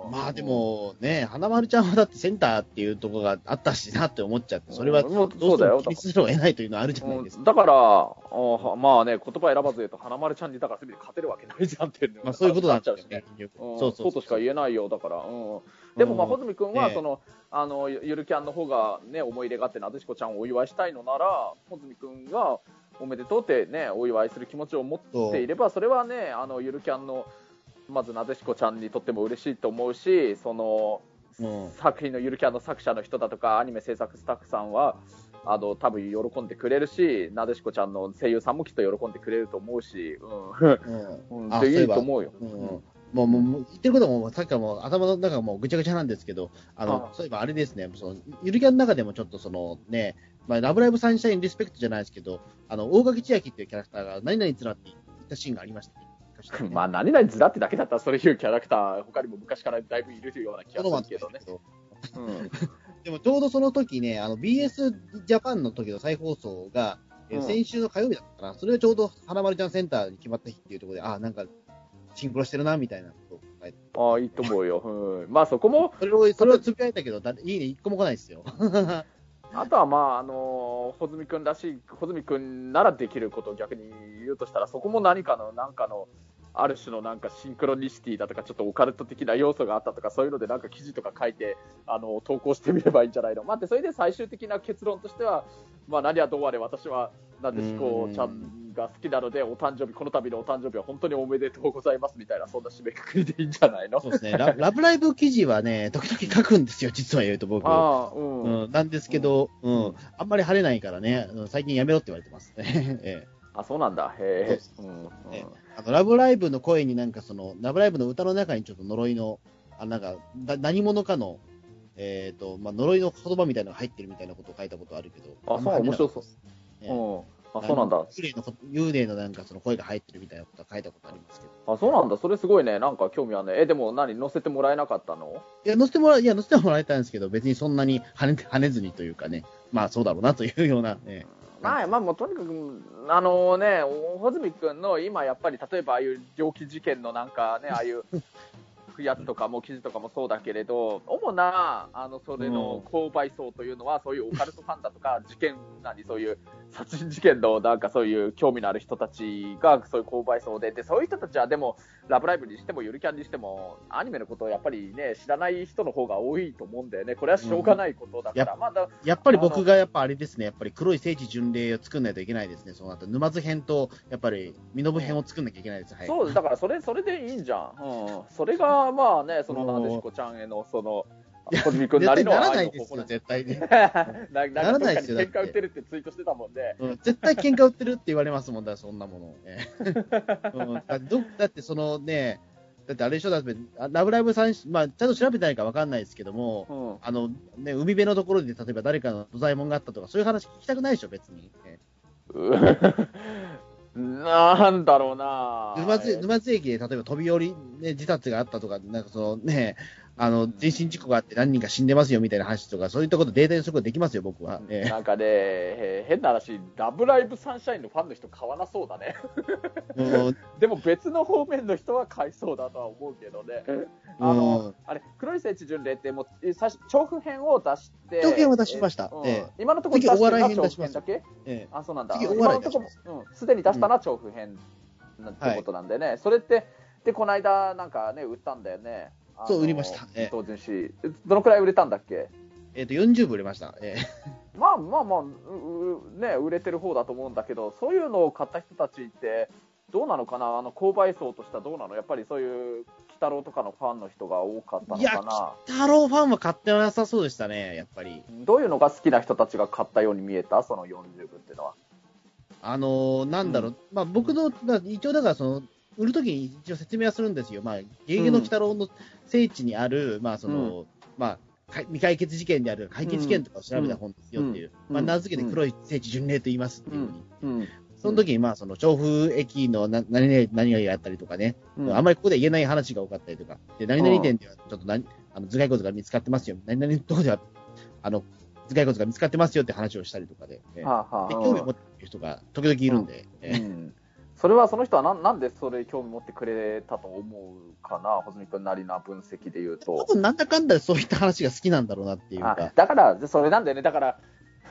うん。まあで、もね、花丸ちゃんはだってセンターっていうところがあったしなって思っちゃって、それはうんどうそうだよ。しても気にするを得ないというのはあるじゃないですか。うん。だから、あまあね、言葉選ばず言うと、花丸ちゃんにだから全て勝てるわけないじゃんっていうまあそういうことなんなっちゃうしね。結局。うんそう。そうとしか言えないよ、だから。うん、でも、まあ、うん。穂積君は、ねその、あの、ゆゆるキャンの方がね、思い入れがあって、なでしこちゃんをお祝いしたいのなら、穂積君が、おめでとうってね、お祝いする気持ちを持っていれば、それはね、あの、ゆるキャンの、まず、なでしこちゃんにとっても嬉しいと思うし、その、うん。作品のゆるキャンの作者の人だとか、アニメ制作スタッフさんは、あの、多分喜んでくれるし、なでしこちゃんの声優さんもきっと喜んでくれると思うし、うん。うん。うん、でいいと思うよ。うんもう、もう、言ってることも、さっきからもう頭の中がもうぐちゃぐちゃなんですけど、あの、あそういえばあれですね、その、ゆるキャンの中でもちょっとそのね、まあ、ラブライブサンシャインリスペクトじゃないですけど、あの、大垣千秋っていうキャラクターが何々つらって言ったシーンがありましたね。まあ、何々ずらってだけだったら、そういうキャラクター、他にも昔からだいぶいるような気がするけどね。うん でもちょうどその時ね、あの BS ジャパンの時の再放送が、先週の火曜日だったかな、それがちょうど花丸ちゃんセンターに決まった日っていうところで、あなんか、シンクロしてるな、みたいなことを考えて。ああ、いいと思うよ。うん、まあ、そこも、それを、それをつぶやいたけど、だいいね、一個も来ないですよ。あとはまあ、あのー、穂積君らしい、穂積君ならできることを逆に言うとしたら、そこも何かの、なんかの、ある種のなんかシンクロニシティだとか、ちょっとオカルト的な要素があったとか、そういうのでなんか記事とか書いて、あの、投稿してみればいいんじゃないの。待って、それで最終的な結論としては、まあ何はどうあれ私は、なんでしこちゃんが好きなので、お誕生日、この度のお誕生日は本当におめでとうございますみたいな、そんな締めくくりでいいんじゃないの？そうですね。ララブライブ記事はね、時々書くんですよ、実は言うと僕。あうん、うん、なんですけど、うん、うん、あんまり晴れないからね、最近やめろって言われてますね。ええあ、そうなんだ。へえ。うん、あのラブライブの声になんかその、ラブライブの歌の中にちょっと呪いの、あなんか、だ何者かの、えっ、ー、と、まあ、呪いの言葉みたいなのが入ってるみたいなことを書いたことあるけど。あ、そう、面白そう。ね、うん。あ、そうなんだ。幽霊の、幽霊のなんかその声が入ってるみたいなことは書いたことありますけど。あ、そうなんだ。それすごいね。なんか興味あるね。え、でも何載せてもらえなかったの？いや、載せてもら、いや、載せてもらえたんですけど、別にそんなに跳ね、跳ねずにというかね。まあ、そうだろうなというような、ね。まあ、まあ、もうとにかく、あのね、穂積君の今、やっぱり例えばああいう猟奇事件のなんかね、ああいうやつとかも記事とかもそうだけれど、主なあのそれの購買層というのは、そういうオカルトファンだとか、事件なり、そういう殺人事件のなんかそういう興味のある人たちがそういう購買層でで、そういう人たちはでも、ラブライブにしても、ゆるキャンにしても、アニメのことをやっぱりね、知らない人の方が多いと思うんだよね、これはしょうがないことだから、うん、まだやっぱり僕がやっぱあれですね、やっぱり黒い聖地巡礼を作んないといけないですね、そうなった沼津編と、やっぱり身延編を作んなきゃいけないです、はい、そうだからそれそれでいいんじゃん、うん、それがまあね、そのなでしこちゃんへのその小泉君なりのならないですよ、絶対に。ならないですよ。喧嘩売ってるってツイートしてたもんね。うん、絶対喧嘩売ってるって言われますもんだ、そんなもの。うん、だだってそのね、だってあれでしょ、だってラブライブさん、まあ、ちゃんと調べてないかわかんないですけども、うん、あの、ね、海辺のところで例えば誰かの土左衛門があったとか、そういう話聞きたくないでしょ、別に。なんだろうな沼津沼津駅で例えば飛び降り、ね、自殺があったとか、なんかそのね、あの、人身事故があって何人か死んでますよみたいな話とか、そういったことデータ予測できますよ、僕は。えー、なんかね、変な話、ラブライブサンシャインのファンの人買わなそうだね。でも別の方面の人は買いそうだとは思うけどね。あの、あれ、黒い聖地巡礼ってもう、さ調布編を出して。調布編を出しました。えー、今のところ出してるのは調布編だけ、えー、あ、そうなんだ。今のところ、うん、すでに出したのは調布編ってことなんでね。はい、それって、で、この間なんかね、売ったんだよね。そう、売りました。当然し、どのくらい売れたんだっけ？えっ、ー、と、40部売れました。えー、まあまあまあ、ね、売れてる方だと思うんだけど、そういうのを買った人たちって、どうなのかな、あの購買層としてはどうなの？やっぱりそういう、鬼太郎とかのファンの人が多かったのかな？いや、鬼太郎ファンは買ってなさそうでしたね、やっぱり。どういうのが好きな人たちが買ったように見えた？その40部っていうのは。あのー、なんだろう、うん、まあ僕の、一応だからその、売るときに一応説明はするんですよ。まあ、ゲゲの鬼太郎の聖地にある、うん、まあ、その、うん、まあ、未解決事件である解決事件とかを調べた本ですよっていう、うん、まあ、名付けて黒い聖地巡礼と言いますっていうふうに。その時に、まあ、その、調布駅のな何々、何々があったりとかね、あんまりここで言えない話が多かったりとか、で、何々店ではちょっと何、あの、頭蓋骨が見つかってますよ、何々のとこでは、あの、頭蓋骨が見つかってますよって話をしたりとかで、ね、はあはあ、で興味を持っている人が時々いるんで、うんそれはその人はななんでそれ興味持ってくれたと思うかな、穂積君なりな分析で言うと。多分なんだかんだそういった話が好きなんだろうなっていうか。だから、それなんだよね。だから、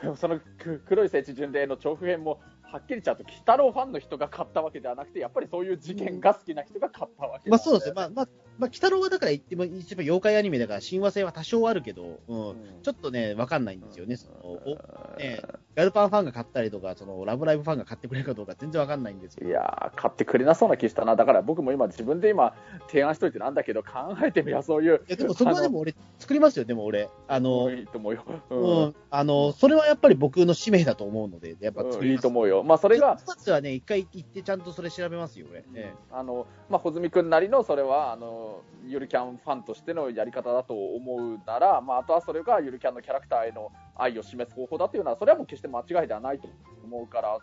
その黒い聖地巡礼の調布編も、はっきり言っちゃうと、鬼太郎ファンの人が買ったわけではなくて、やっぱりそういう事件が好きな人が買ったわけ、ね、まあそうですよ。まあ、まあ、まあ、鬼太郎はだから言っても、一番妖怪アニメだから親和性は多少あるけど、うん、うん、ちょっとね、わかんないんですよね。そのおねガルパンファンが買ったりとか、そのラブライブファンが買ってくれるかどうか全然わかんないんですけど。いや買ってくれなそうな気したな。だから僕も今自分で今提案しといてなんだけど、考えてみやそういう。いや、でもそこはでも俺作りますよ、でも俺。あの、いいと思うよ。うん、うん、あの、それはやっぱり僕の使命だと思うので、やっぱ作りうん、いいと思うよ。まあそれが。一つはね、一回行ってちゃんとそれ調べますよ、俺。ええ、あの、まあ、穂積君なりのそれは、あの、ゆるキャンファンとしてのやり方だと思うなら、まあ、あとはそれがゆるキャンのキャラクターへの愛を示す方法だというのは、それはもう決して間違いではないと思うから、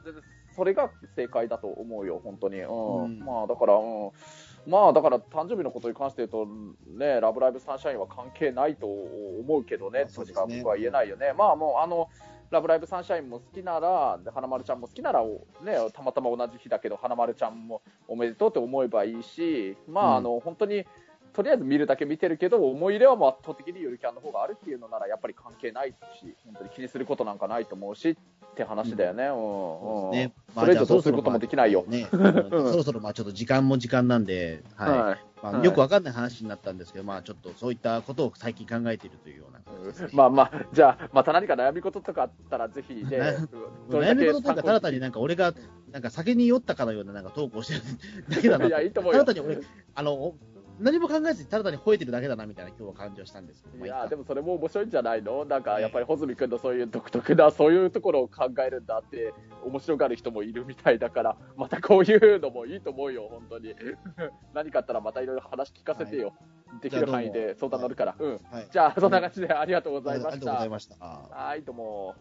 それが正解だと思うよ、本当に。うん。うん、まあ、だから、うん。まあだから誕生日のことに関して言うと、ね、ラブライブサンシャインは関係ないと思うけどね、としか僕は言えないよね。まあもうあのラブライブサンシャインも好きなら、花丸ちゃんも好きなら、ね、たまたま同じ日だけど、花丸ちゃんもおめでとうって思えばいいし、まあ、あの、本当に、とりあえず見るだけ見てるけど、思い入れはもう圧倒的にゆるキャンの方があるっていうのなら、やっぱり関係ないし、本当に気にすることなんかないと思うしって話だよね。うん。そうですね。それ以上どうすることもできないよ。ね、うんそろそろまあちょっと時間も時間なんで、はい。はい。まあ、はいよくわかんない話になったんですけど、まあちょっとそういったことを最近考えているというようなね。まあまあ、じゃあ、また何か悩み事とかあったら、ぜひね、悩み事とか、ただ単になんか俺が、なんか酒に酔ったかのようななんか投稿してるだけだなと。いやいいと思うよただ単に俺、あの、何も考えずにただ単に吠えてるだけだなみたいな今日は感じはしたんですいや、でも、もそれも面白いんじゃないの？なんか、やっぱり穂積君のそういう独特な、そういうところを考えるんだって、面白がる人もいるみたいだから、またこういうのもいいと思うよ、本当に。何かあったらまたいろいろ話聞かせてよ。できる範囲で相談乗るから。うん。はい。じゃあ、そんな感じでありがとうございましたありがとうござい。ました。はい、どうも。